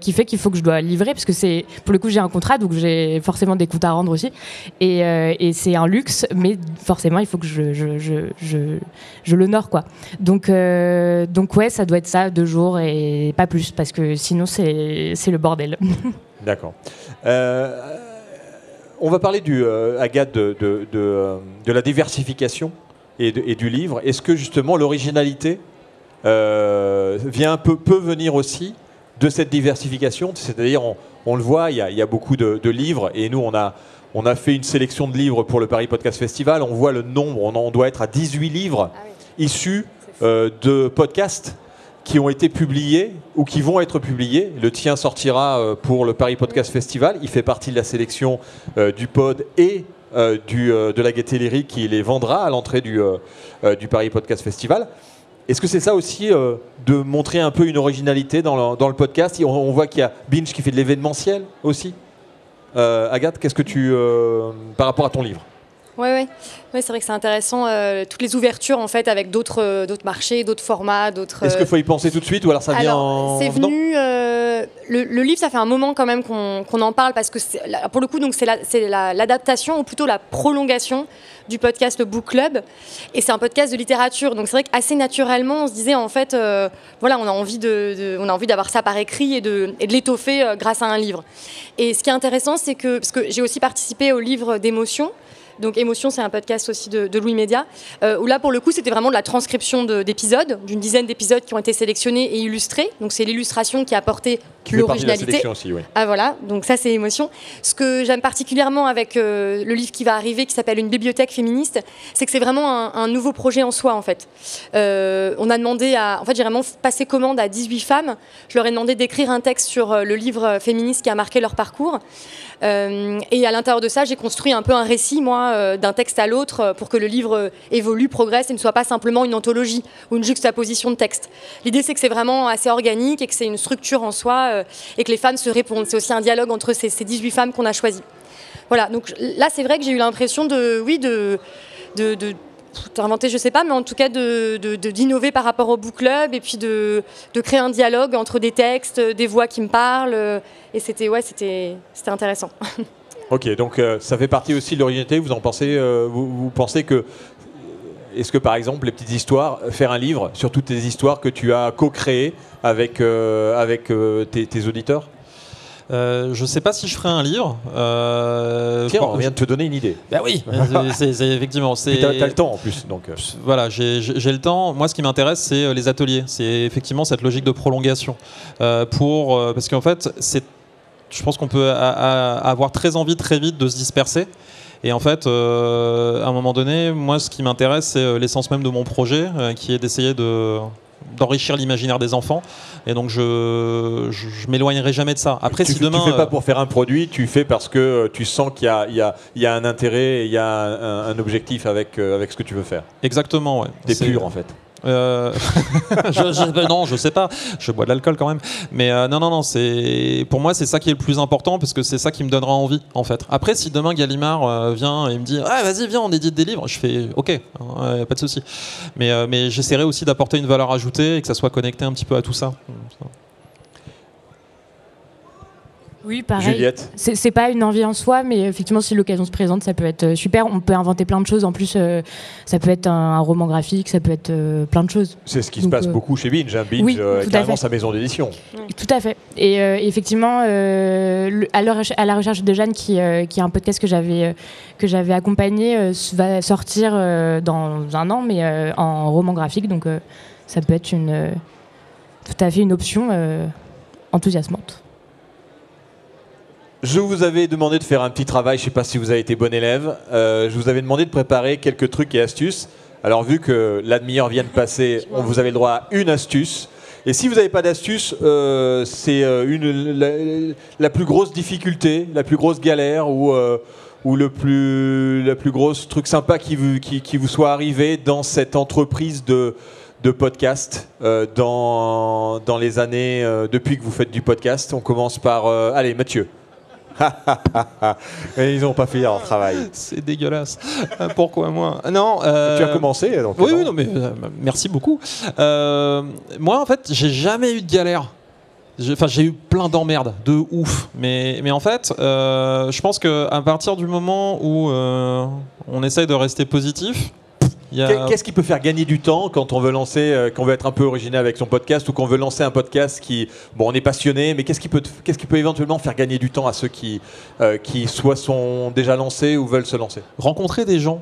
qui fait qu'il faut que je dois livrer parce que c'est pour le coup j'ai un contrat donc j'ai forcément des comptes à rendre aussi. Et, et c'est un luxe mais forcément il faut que je je, je, je, je l'honore quoi. Donc euh, donc ouais ça doit être ça deux jours et pas plus parce que sinon c'est c'est le bordel D'accord. Euh, on va parler du euh, Agathe de, de, de, euh, de la diversification et, du livre. Est-ce que justement l'originalité euh, vient peut, peut venir aussi de cette diversification? C'est-à-dire, on, on le voit, il y a, il y a beaucoup de, livres et nous, on a, on a fait une sélection de livres pour le Paris Podcast Festival. On voit le nombre, on, doit être à 18 livres issus euh, de podcasts qui ont été publiés ou qui vont être publiés. Le tien sortira euh, pour le Paris Podcast Festival. Il fait partie de la sélection euh, du pod et euh, du, de la Gaieté qui les vendra à l'entrée du, du Paris Podcast Festival. Est-ce que c'est ça aussi de montrer un peu une originalité dans le, dans le podcast? On, voit qu'il y a Binge qui fait de l'événementiel aussi. Agathe, qu'est-ce que tu. par rapport à ton livre? Ouais, ouais. Ouais, c'est vrai que c'est intéressant, euh, toutes les ouvertures en fait avec d'autres euh, d'autres marchés, d'autres formats, d'autres. Est-ce euh, qu'il faut y penser tout de suite ou alors ça vient Alors, en. c'est venu. euh, le, le livre, ça fait un moment quand même qu'on qu'on en parle parce que là, pour le coup, donc c'est la- c'est la- l'adaptation ou plutôt la prolongation du podcast Book Club. Et c'est un podcast de littérature, donc c'est vrai qu'assez naturellement, on se disait en fait, euh, voilà, on a envie de, de- on a envie d'avoir ça par écrit et de, et de l'étoffer euh, grâce à un livre. Et ce qui est intéressant, c'est que parce que j'ai aussi participé au livre d'émotion. Donc Émotion, c'est un podcast aussi de, Louis Média, euh, où là pour le coup c'était vraiment de la transcription de- d'épisodes, d'une dizaine d'épisodes qui ont été sélectionnés et illustrés. Donc c'est l'illustration qui a apporté L'originalité. oui. Ah voilà, donc ça c'est émotion. Ce que j'aime particulièrement avec euh, le livre qui va arriver, qui s'appelle Une bibliothèque féministe, c'est que c'est vraiment un, un nouveau projet en soi en fait. Euh, on a demandé à, en fait j'ai vraiment passé commande à 18 femmes. Je leur ai demandé d'écrire un texte sur euh, le livre féministe qui a marqué leur parcours. Et à l'intérieur de ça, j'ai construit un peu un récit, moi, d'un texte à l'autre, pour que le livre évolue, progresse et ne soit pas simplement une anthologie ou une juxtaposition de textes. L'idée, c'est que c'est vraiment assez organique et que c'est une structure en soi euh, et que les femmes se répondent. C'est aussi un dialogue entre ces, ces 18 femmes qu'on a choisies. Voilà, donc là, c'est vrai que j'ai eu l'impression de, oui, de, de, d'inventer, je sais pas, mais en tout cas de, de- d'innover par rapport au book club et puis de, de créer un dialogue entre des textes, des voix qui me parlent. Et c'était, ouais, c'était, intéressant. Ok, donc euh, ça fait partie aussi de l'originalité. Vous en pensez, euh, vous pensez que est-ce que par exemple les petites histoires, euh, faire un livre sur toutes tes histoires que tu as co-créées avec euh, avec euh, tes, tes auditeurs? Euh, je sais pas si je ferai un livre. Tiens, on vient de te donner une idée. Bah oui, c'est- c'est effectivement. C'est t'as, t'as le temps en plus, donc. Voilà, j'ai le temps. Moi, ce qui m'intéresse, c'est les ateliers. C'est effectivement cette logique de prolongation. Pour, parce qu'en fait, c'est, je pense qu'on peut a- a- avoir très envie très vite de se disperser. Et en fait, euh, à un moment donné, moi, ce qui m'intéresse, c'est euh, l'essence même de mon projet, euh, qui est d'essayer de d'enrichir l'imaginaire des enfants et donc je je, je m'éloignerai jamais de ça après tu, si tu demain fais pas pour faire un produit, tu fais parce que tu sens qu'il y a, il y a- il y a un intérêt, et il y a un, un objectif avec, avec ce que tu veux faire. exactement ouais T'es pur en fait. Euh, ben non, je sais pas. Je bois de l'alcool quand même. Mais euh, non, non, non. C'est pour moi, c'est ça qui est le plus important parce que c'est ça qui me donnera envie, en fait. Après, si demain Gallimard euh, vient et me dit, ah, vas-y, viens, on édite des livres, je fais, ok, hein, pas de souci. Mais, mais j'essaierai aussi d'apporter une valeur ajoutée et que ça soit connecté un petit peu à tout ça. Oui, pareil. Juliette, C'est c'est pas une envie en soi, mais effectivement, si l'occasion se présente, ça peut être euh, super. On peut inventer plein de choses. En plus, euh, ça peut être un, un roman graphique, ça peut être euh, plein de choses. c'est ce qui se passe euh, beaucoup chez Binge. hein. Binge, oui, euh, carrément sa maison d'édition. Tout à fait. Et euh, effectivement, euh, le- à, la reche- à la recherche de Jeanne, qui, euh, qui est un podcast que j'avais euh, que j'avais accompagné, euh, va sortir euh, dans un an, mais euh, en roman graphique. Donc, euh, ça peut être une euh, tout à fait une option euh, enthousiasmante. Je vous avais demandé de faire un petit travail, je ne sais pas si vous avez été bon élève, euh, je vous avais demandé de préparer quelques trucs et astuces. Alors vu que la demi-heure vient de passer, on vous avez le droit à une astuce. Et si vous n'avez pas d'astuce, euh, c'est euh, une la, la plus grosse difficulté, la plus grosse galère ou, euh, ou le plus, la plus grosse truc sympa qui vous, qui, qui vous soit arrivé dans cette entreprise de, de podcast euh, dans, dans les années depuis que vous faites du podcast. On commence par... allez, Mathieu. Et ils n'ont pas fait leur travail. C'est dégueulasse. Euh, Pourquoi moi? Non. euh, Tu as commencé donc Oui, oui, non, mais euh, merci beaucoup. Euh, moi, en fait, j'ai jamais eu de galère. J'ai- Enfin, j'ai eu plein d'emmerdes, de ouf. Mais, mais en fait, je pense qu'à partir du moment où on essaye de rester positif, a... Qu'est-ce qui peut faire gagner du temps quand on veut lancer, euh, qu'on veut être un peu original avec son podcast ou qu'on veut lancer un podcast qui, bon, on est passionné, mais qu'est-ce qui peut, qu'est-ce qui peut éventuellement faire gagner du temps à ceux qui, euh, qui soit sont déjà lancés ou veulent se lancer? Rencontrer des gens.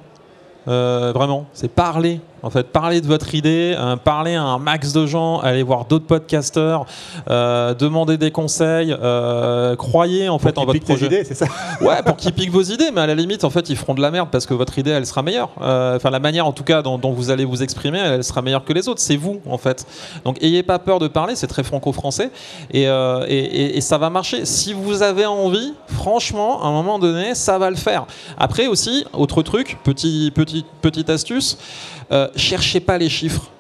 Euh, vraiment, c'est parler. En fait, parler de votre idée, euh, parler à un max de gens, aller voir d'autres podcasteurs, euh, demander des conseils, euh, croyez en fait en Qui votre projet. idées, c'est ça Ouais, pour qu'ils piquent vos idées, mais à la limite, en fait, ils feront de la merde parce que votre idée, elle sera meilleure. Euh, Enfin, la manière, en tout cas, dont, dont vous allez vous exprimer, elle sera meilleure que les autres. C'est vous, en fait. Donc, ayez pas peur de parler. C'est très franco-français et, euh, et, et- et ça va marcher. Si vous avez envie, franchement, à un moment donné, ça va le faire. Après aussi, autre truc, petit, petit, petite astuce, euh, cherchez pas les chiffres.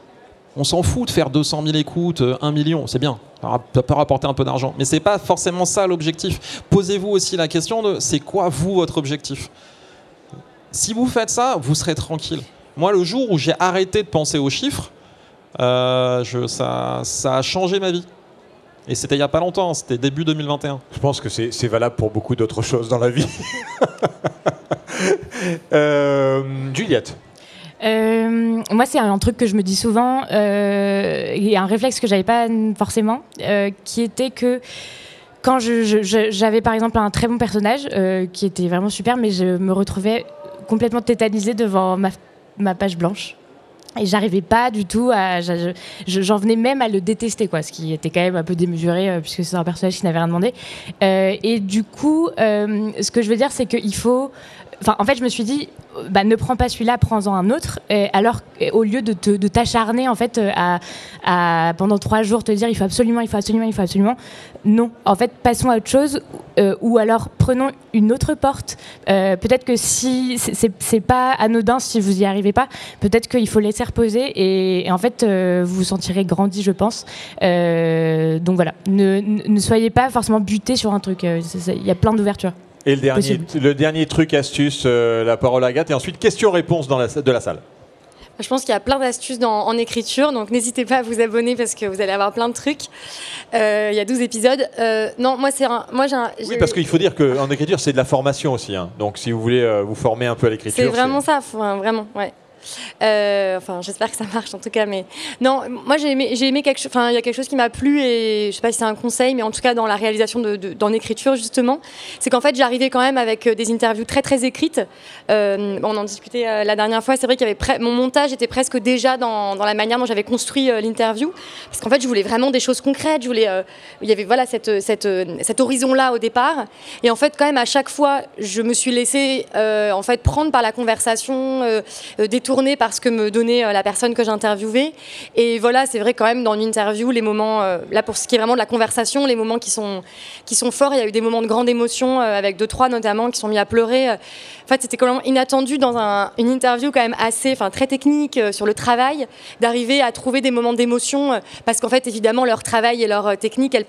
On s'en fout de faire 200 000 écoutes, euh, 1 million, c'est bien. Ça peut rapporter un peu d'argent. Mais c'est pas forcément ça l'objectif. Posez-vous aussi la question de c'est quoi vous votre objectif? Si vous faites ça, vous serez tranquille. Moi, le jour où j'ai arrêté de penser aux chiffres, euh, ça, ça a changé ma vie. Et c'était il y a pas longtemps, c'était début 2021. Je pense que c'est c'est valable pour beaucoup d'autres choses dans la vie. Euh, Juliette, Euh, moi, c'est un truc que je me dis souvent, euh, et un réflexe que j'avais pas forcément, euh, qui était que quand j'avais par exemple un très bon personnage euh, qui était vraiment super, mais je me retrouvais complètement tétanisée devant ma, page blanche. Et j'arrivais pas du tout à. je- je- J'en venais même à le détester, quoi, ce qui était quand même un peu démesuré, puisque c'est un personnage qui n'avait rien demandé. Et du coup, ce que je veux dire, c'est qu'il faut. En fait, je me suis dit, euh, bah, ne prends pas celui-là, prends-en un autre. Alors, au lieu de t'acharner en fait euh, à, pendant trois jours te dire, il faut absolument, il faut absolument, il faut absolument. Non, en fait, passons à autre chose, euh, ou alors prenons une autre porte. Peut-être que si c'est- pas anodin si vous y arrivez pas, peut-être qu'il faut laisser reposer et, en fait vous vous sentirez grandi, je pense. Donc voilà, ne, ne- soyez pas forcément buté sur un truc. Il y a plein d'ouvertures. Et le dernier, le dernier truc, astuce, euh, la parole à Agathe, et ensuite question-réponse dans la, de la salle. Je pense qu'il y a plein d'astuces dans- en écriture, donc n'hésitez pas à vous abonner parce que vous allez avoir plein de trucs. Euh, il y a 12 épisodes. Euh, non, moi, c'est un- moi j'ai un- Oui, parce qu'il faut dire qu'en écriture, c'est de la formation aussi. hein. Donc, si vous voulez euh, vous former un peu à l'écriture, C'est vraiment ça, faut- hein, vraiment, ouais. Euh, enfin, j'espère que ça marche en tout cas, mais non, moi j'ai aimé, quelque chose. Enfin, il y a quelque chose qui m'a plu et je sais pas si c'est un conseil, mais en tout cas dans la réalisation de, de- dans l'écriture justement, c'est qu'en fait j'arrivais quand même avec euh, des interviews très très écrites. Euh, on en discutait la dernière fois. C'est vrai qu'il y avait mon montage était presque déjà dans, dans la manière dont j'avais construit l'interview, parce qu'en fait je voulais vraiment des choses concrètes. Je voulais, il y avait voilà cette, cet horizon là au départ, et en fait quand même à chaque fois je me suis laissée en fait prendre par la conversation. euh, détournée par ce que me donnait euh, la personne que j'interviewais. Et voilà, c'est vrai quand même dans une interview, les moments, euh, là pour ce qui est vraiment de la conversation, les moments qui sont, qui sont forts, il y a eu des moments de grande émotion, euh, avec deux, trois notamment, qui sont mis à pleurer. En fait, c'était quand même inattendu dans un- une interview quand même assez, enfin très technique sur le travail, d'arriver à trouver des moments d'émotion, parce qu'en fait, évidemment, leur travail et leur technique, elles,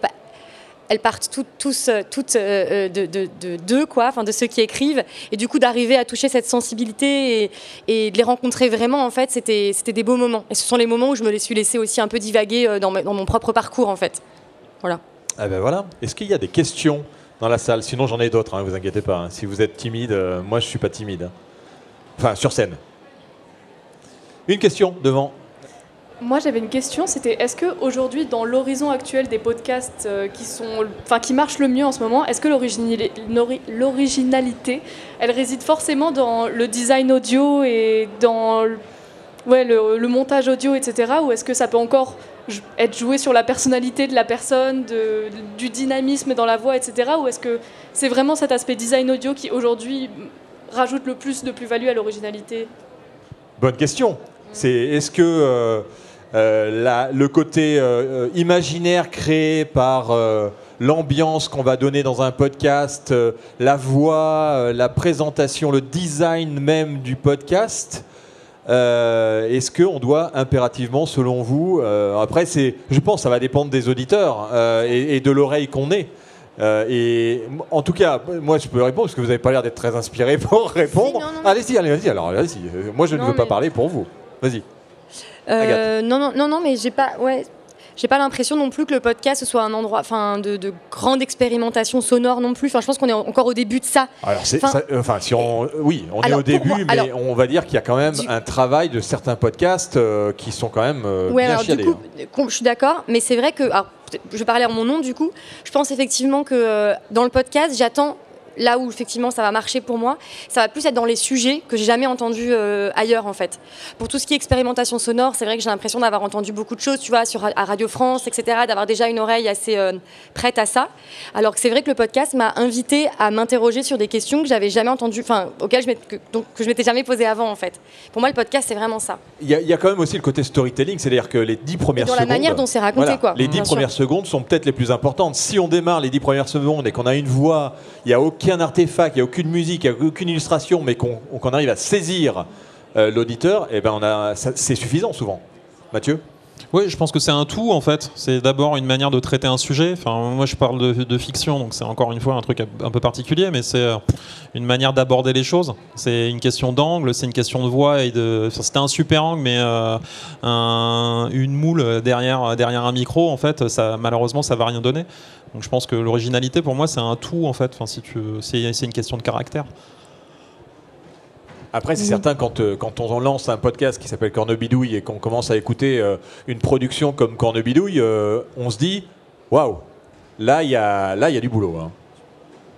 elles partent toutes, tous, euh, toutes euh, euh, de, de, quoi, enfin de ceux qui écrivent, et du coup d'arriver à toucher cette sensibilité et, de les rencontrer vraiment, en fait, c'était, des beaux moments. Et ce sont les moments où je me suis laissée aussi un peu divaguer euh, dans, mon propre parcours, en fait. Voilà. Eh ben voilà. Est-ce qu'il y a des questions dans la salle? Sinon, j'en ai d'autres, hein, vous inquiétez pas. hein. Si vous êtes timide, euh, moi, je suis pas timide. Enfin, sur scène. Une question devant. Moi, j'avais une question, c'était est-ce que aujourd'hui, dans l'horizon actuel des podcasts euh, qui sont, enfin, qui marchent le mieux en ce moment, est-ce que l'originali- l'ori- l'originalité, elle réside forcément dans le design audio et dans ouais, le, montage audio, etc. Ou est-ce que ça peut encore être joué sur la personnalité de la personne, du dynamisme dans la voix, etc. Ou est-ce que c'est vraiment cet aspect design audio qui aujourd'hui rajoute le plus de plus-value à l'originalité? Bonne question. C'est est-ce que euh, la- le côté euh, euh, imaginaire créé par euh, l'ambiance qu'on va donner dans un podcast, euh, la voix, euh, la présentation, le design même du podcast, euh, est-ce qu'on doit impérativement, selon vous, euh, après c'est, je pense, ça va dépendre des auditeurs euh, et, et de l'oreille qu'on est. Euh, et en tout cas, moi je peux répondre parce que vous n'avez pas l'air d'être très inspiré pour répondre. non, non. Allez-y, allez, allez, alors allez-y. Euh, Moi je ne veux pas parler pour vous. Vas-y. Euh, non, non, non, non, mais j'ai pas, ouais, j'ai pas l'impression non plus que le podcast ce soit un endroit, enfin, de, de grande expérimentation sonore non plus. Enfin, je pense qu'on est encore au début de ça. Alors, Enfin- euh, enfin, si on, oui, on est au début, moi- mais alors- on va dire qu'il y a quand même Du- un travail de certains podcasts euh, qui sont quand même euh, Ouais, bien alors chiadés. du coup, com- je suis d'accord, mais c'est vrai que, alors, je parlais en mon nom du coup, je pense effectivement que euh, dans le podcast, j'attends là où effectivement ça va marcher pour moi, ça va plus être dans les sujets que j'ai jamais entendus euh, ailleurs en fait. Pour tout ce qui est expérimentation sonore, c'est vrai que j'ai l'impression d'avoir entendu beaucoup de choses, tu vois, sur à Radio France, etc., d'avoir déjà une oreille assez euh, prête à ça. Alors que c'est vrai que le podcast m'a invité à m'interroger sur des questions que j'avais jamais entendues, enfin auxquelles je m'étais- que, donc, que je m'étais jamais posé avant en fait. Pour moi, le podcast c'est vraiment ça. Il y, a, y quand même aussi le côté storytelling, c'est-à-dire que les dix premières dans la secondes. manière dont c'est raconté, voilà, quoi, Les dix sûr. premières secondes sont peut-être les plus importantes. Si on démarre les dix premières secondes et qu'on a une voix, il n'y a aucun artefact, il n'y a aucune musique, il n'y a aucune illustration, mais qu'on arrive à saisir euh, l'auditeur, eh ben c'est suffisant souvent. Mathieu? Oui, je pense que c'est un tout en fait. C'est d'abord une manière de traiter un sujet. Enfin, moi, je parle de, fiction, donc c'est encore une fois un truc un peu particulier, mais c'est euh, une manière d'aborder les choses. C'est une question d'angle, c'est une question de voix et de. enfin, C'était un super angle, mais euh, un- une moule derrière derrière un micro, en fait, ça malheureusement, ça va rien donner. Donc, je pense que l'originalité, pour moi, c'est un tout en fait. Enfin, si tu, veux, c'est c'est une question de caractère. Après, c'est certain, quand, euh, quand on lance un podcast qui s'appelle Cornebidouille et qu'on commence à écouter euh, une production comme Cornebidouille, euh, on se dit waouh, là, il y a, là, il y a du boulot. hein.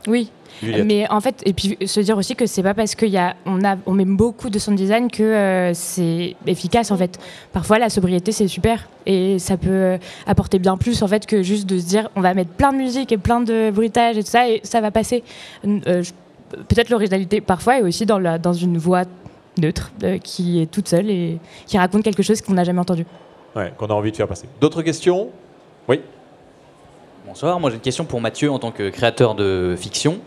Oui, Juliette. mais en fait, et puis se dire aussi que c'est pas parce qu'on a, on a, on met beaucoup de sound design que euh, c'est efficace en fait. Parfois, la sobriété c'est super et ça peut euh, apporter bien plus en fait que juste de se dire on va mettre plein de musique et plein de bruitage et tout ça et ça va passer. Euh, Peut-être l'originalité parfois est aussi dans, la, dans une voix neutre euh, qui est toute seule et qui raconte quelque chose qu'on n'a jamais entendu. Ouais, qu'on a envie de faire passer. D'autres questions? Oui. Bonsoir, moi j'ai une question pour Mathieu en tant que créateur de fiction.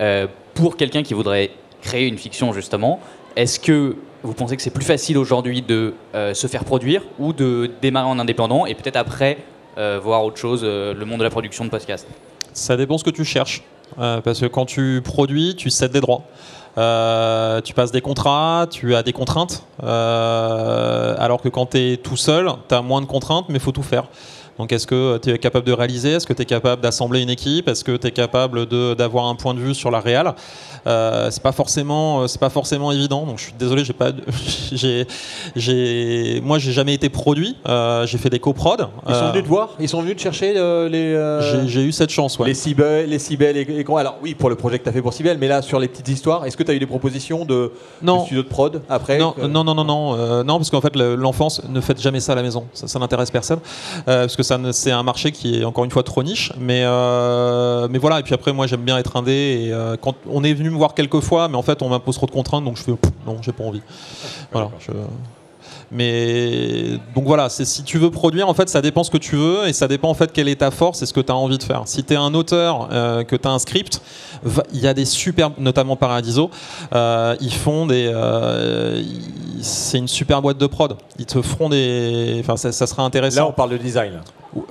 Euh, pour quelqu'un qui voudrait créer une fiction justement, est-ce que vous pensez que c'est plus facile aujourd'hui de euh, se faire produire ou de démarrer en indépendant et peut-être après euh, voir autre chose, le monde de la production de podcast? Ça dépend ce que tu cherches. Parce que quand tu produis, tu cèdes des droits. Tu passes des contrats, tu as des contraintes. Alors que quand tu es tout seul, tu as moins de contraintes, mais il faut tout faire. Donc est-ce que tu es capable de réaliser? Est-ce que tu es capable d'assembler une équipe? Est-ce que tu es capable d'avoir un point de vue sur la réal euh, C'est pas forcément c'est pas forcément évident. Donc je suis désolé, j'ai pas j'ai j'ai moi j'ai jamais été produit. Euh, j'ai fait des coprods. Ils sont Euh, venus te voir? Ils sont venus te chercher euh, les. euh, j'ai eu cette chance, ouais. Les Cybèles, les Cybèles et, et quoi Alors oui, pour le projet que tu as fait pour Cybèle, mais là sur les petites histoires, est-ce que tu as eu des propositions de, Non. de studios de prod après Non, non, non, non, non, euh, non, parce qu'en fait, le- l'enfance, ne faites jamais ça à la maison. Ça, ça n'intéresse personne, euh, parce que c'est un marché qui est encore une fois trop niche. Mais, euh, mais voilà. Et puis après, moi, j'aime bien être indé. Et euh, quand on est venu me voir quelques fois, mais en fait, on m'impose trop de contraintes, donc je fais pff, non, j'ai pas envie. Voilà. je- Mais donc voilà, c'est si tu veux produire, en fait, ça dépend ce que tu veux et ça dépend en fait quelle est ta force et ce que tu as envie de faire. Si tu es un auteur, euh, que tu as un script, il y a des super, notamment Paradiso, euh, ils font des. euh, c'est une super boîte de prod. Ils te feront des. Enfin, ça, ça sera Là, intéressant. on parle de design.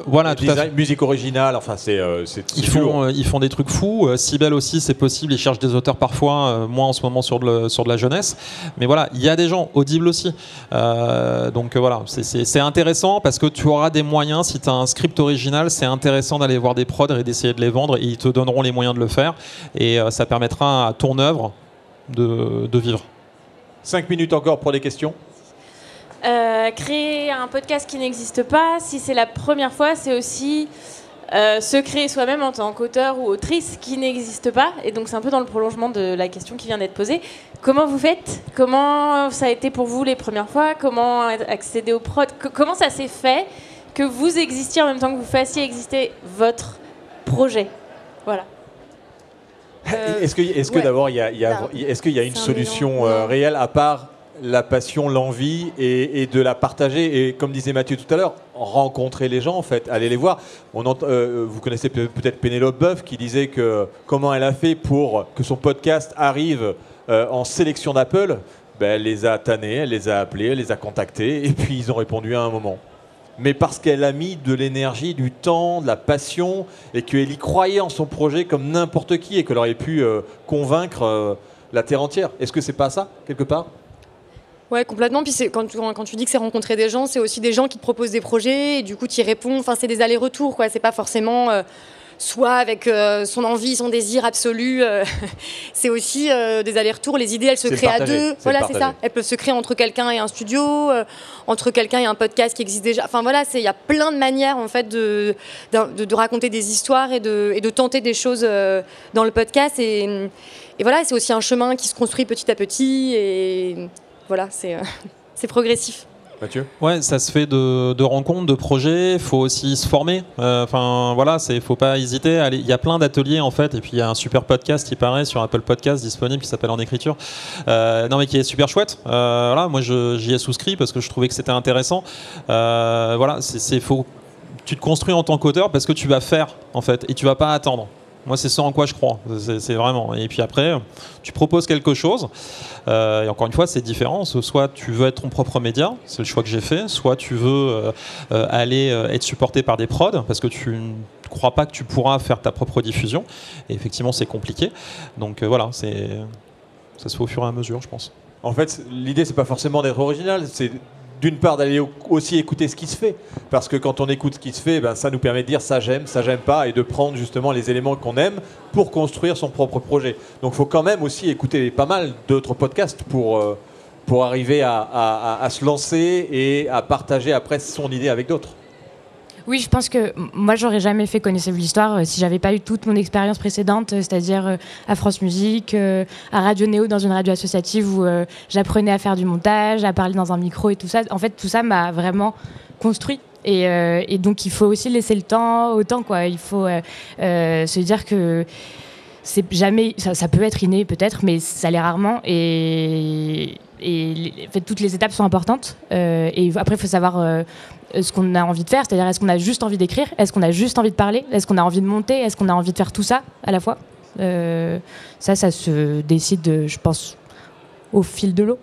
Voilà, Le tout à fait. design, musique originale, enfin c'est. euh, Ils font, lourd. euh, ils font des trucs fous. Euh, Cybèle aussi, c'est possible. Ils cherchent des auteurs parfois. euh, moi, en ce moment, sur de, sur de la jeunesse. Mais voilà, il y a des gens audibles aussi. Euh, donc euh, voilà, c'est- intéressant parce que tu auras des moyens. Si tu as un script original, c'est intéressant d'aller voir des prods et d'essayer de les vendre. Et ils te donneront les moyens de le faire. Et euh, ça permettra à ton œuvre de, de vivre. Cinq minutes encore pour les questions. Euh, créer un podcast qui n'existe pas, si c'est la première fois, c'est aussi euh, se créer soi-même en tant qu'auteur ou autrice qui n'existe pas. Et donc c'est un peu dans le prolongement de la question qui vient d'être posée. Comment vous faites? Comment ça a été pour vous les premières fois? Comment accéder au prod? Comment ça s'est fait que vous existiez en même temps que vous fassiez exister votre projet? Voilà. est-ce que, d'abord, il y a, est-ce qu'il y a une solution réelle à part la passion, l'envie et, de la partager. Et comme disait Mathieu tout à l'heure, rencontrer les gens en fait, aller les voir. Euh, vous connaissez peut-être Pénélope Boeuf qui disait que comment elle a fait pour que son podcast arrive euh, en sélection d'Apple. Ben, elle les a tannés, elle les a appelés, elle les a contactés et puis ils ont répondu à un moment. Mais parce qu'elle a mis de l'énergie, du temps, de la passion et qu'elle y croyait en son projet comme n'importe qui et qu'elle aurait pu euh, convaincre la terre entière. Est-ce que c'est pas ça quelque part? Ouais, complètement. Puis quand tu, quand tu dis que c'est rencontrer des gens, c'est aussi des gens qui te proposent des projets et du coup tu y réponds. Enfin, c'est des allers-retours, quoi. C'est pas forcément euh, soit avec euh, son envie, son désir absolu. Euh, c'est aussi des allers-retours. Les idées, elles se créent à deux. Voilà, c'est ça. Elles peuvent se créer entre quelqu'un et un studio, entre quelqu'un et un podcast qui existe déjà. Enfin voilà, il y a plein de manières en fait de, de, de raconter des histoires et de, et de tenter des choses dans le podcast. Et, et voilà, c'est aussi un chemin qui se construit petit à petit et voilà, euh, c'est progressif. Mathieu Ouais, ça se fait de, rencontres, de projets. Il faut aussi se former. Euh, enfin, voilà, il faut pas hésiter. Il y a plein d'ateliers en fait, et puis il y a un super podcast qui paraît sur Apple Podcast disponible qui s'appelle En écriture. Euh, non, mais qui est super chouette. voilà, moi j'y ai souscrit parce que je trouvais que c'était intéressant. voilà, c'est faut. Tu te construis en tant qu'auteur parce que tu vas faire en fait, et tu vas pas attendre. Moi, c'est ça en quoi je crois. C'est vraiment. Et puis après, tu proposes quelque chose. Euh, et encore une fois, c'est différent. Soit tu veux être ton propre média, c'est le choix que j'ai fait. Soit tu veux euh, euh, aller être supporté par des prods parce que tu ne crois pas que tu pourras faire ta propre diffusion. Et effectivement, c'est compliqué. Donc voilà, c'est ça se fait au fur et à mesure, je pense. En fait, l'idée, c'est pas forcément d'être original, c'est d'une part d'aller aussi écouter ce qui se fait, parce que quand on écoute ce qui se fait, ben, ça nous permet de dire ça j'aime, ça j'aime pas, et de prendre justement les éléments qu'on aime pour construire son propre projet. Donc il faut quand même aussi écouter pas mal d'autres podcasts pour, euh, pour arriver à se lancer et à partager après son idée avec d'autres. Oui, je pense que moi, j'aurais jamais fait connaître l'histoire euh, si j'avais pas eu toute mon expérience précédente, euh, c'est-à-dire euh, à France Musique, à Radio Néo, dans une radio associative où j'apprenais à faire du montage, à parler dans un micro et tout ça. En fait, tout ça m'a vraiment construit. Et, donc, il faut aussi laisser le temps au temps, quoi. Il faut se dire que jamais, ça, peut être inné peut-être, mais ça l'est rarement. Et, et fait, toutes les étapes sont importantes. et après, il faut savoir euh, ce qu'on a envie de faire, c'est-à-dire est-ce qu'on a juste envie d'écrire, est-ce qu'on a juste envie de parler, est-ce qu'on a envie de monter, est-ce qu'on a envie de faire tout ça à la fois? Euh, ça, ça se décide, je pense, au fil de l'eau.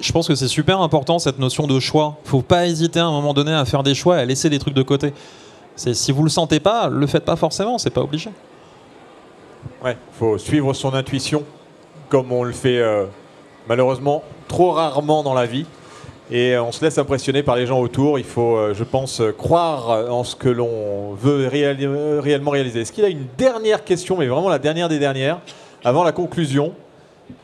je pense que c'est super important cette notion de choix. Faut pas hésiter à un moment donné à faire des choix et à laisser des trucs de côté. C'est si vous le sentez pas, le faites pas forcément, c'est pas obligé. Ouais, faut suivre son intuition, comme on le fait euh, malheureusement trop rarement dans la vie. Et on se laisse impressionner par les gens autour. Il faut, euh, je pense, croire en ce que l'on veut euh, réellement réaliser. Est-ce qu'il a une dernière question, mais vraiment la dernière des dernières, avant la conclusion?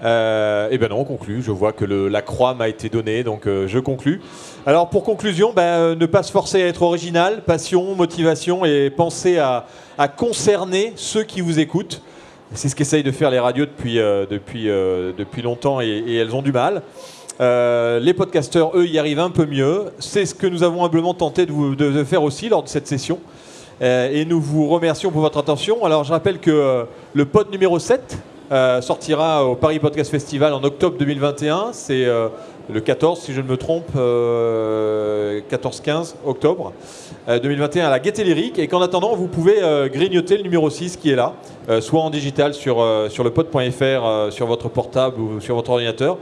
Euh, Eh bien non, on conclut. Je vois que la croix m'a été donnée, donc je conclus. Alors pour conclusion, ben, ne pas se forcer à être original, passion, motivation et penser à, concerner ceux qui vous écoutent. C'est ce qu'essayent de faire les radios depuis, depuis, depuis longtemps et elles ont du mal. Euh, les podcasteurs, eux, y arrivent un peu mieux. C'est ce que nous avons humblement tenté de, faire aussi lors de cette session. Euh, et nous vous remercions pour votre attention. Alors, je rappelle que euh, le pod numéro 7 sortira au Paris Podcast Festival en octobre 2021. C'est le 14, si je ne me trompe, 14-15 octobre 2021 à la Gaieté Lyrique. Et qu'en attendant, vous pouvez grignoter le numéro 6 qui est là, soit en digital sur, sur le pod.fr, sur votre portable ou sur votre ordinateur.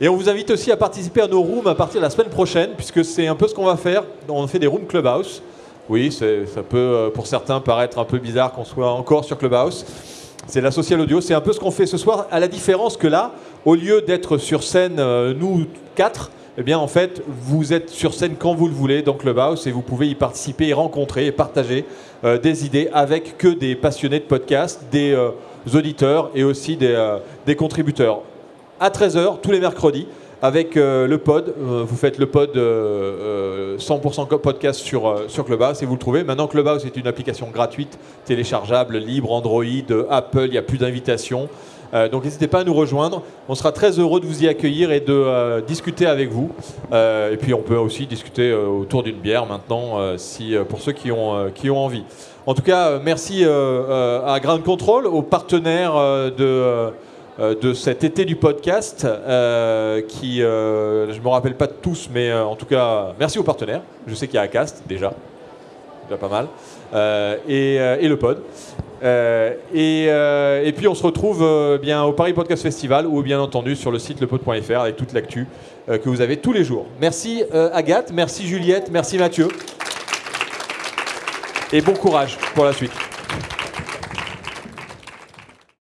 Et on vous invite aussi à participer à nos rooms à partir de la semaine prochaine, puisque c'est un peu ce qu'on va faire. On fait des rooms Clubhouse. Oui, ça peut euh, pour certains paraître un peu bizarre qu'on soit encore sur Clubhouse. C'est la social audio, c'est un peu ce qu'on fait ce soir, à la différence que là, au lieu d'être sur scène, euh, nous quatre, eh bien en fait, vous êtes sur scène quand vous le voulez dans Clubhouse et vous pouvez y participer et rencontrer et partager euh, des idées avec que des passionnés de podcast, des auditeurs et aussi des, contributeurs à 13h tous les mercredis avec euh, le pod. Euh, vous faites le pod euh, euh, 100% co- podcast sur, euh, sur Clubhouse et vous le trouvez. Maintenant, Clubhouse est une application gratuite, téléchargeable, libre, Android, euh, Apple, il n'y a plus d'invitation. Euh, donc n'hésitez pas à nous rejoindre. On sera très heureux de vous y accueillir et de euh, discuter avec vous. Euh, et puis on peut aussi discuter autour d'une bière maintenant, si, pour ceux qui ont, qui ont envie. En tout cas, merci à Ground Control, aux partenaires de, de cet été du podcast, qui, je ne me rappelle pas de tous, mais en tout cas, merci aux partenaires. Je sais qu'il y a Acast déjà, déjà pas mal, et, et le pod. Euh, et, euh, et puis on se retrouve euh, bien au Paris Podcast Festival ou bien entendu sur le site lepod.fr avec toute l'actu que vous avez tous les jours. Merci Agathe, merci Juliette, merci Mathieu. Et bon courage pour la suite.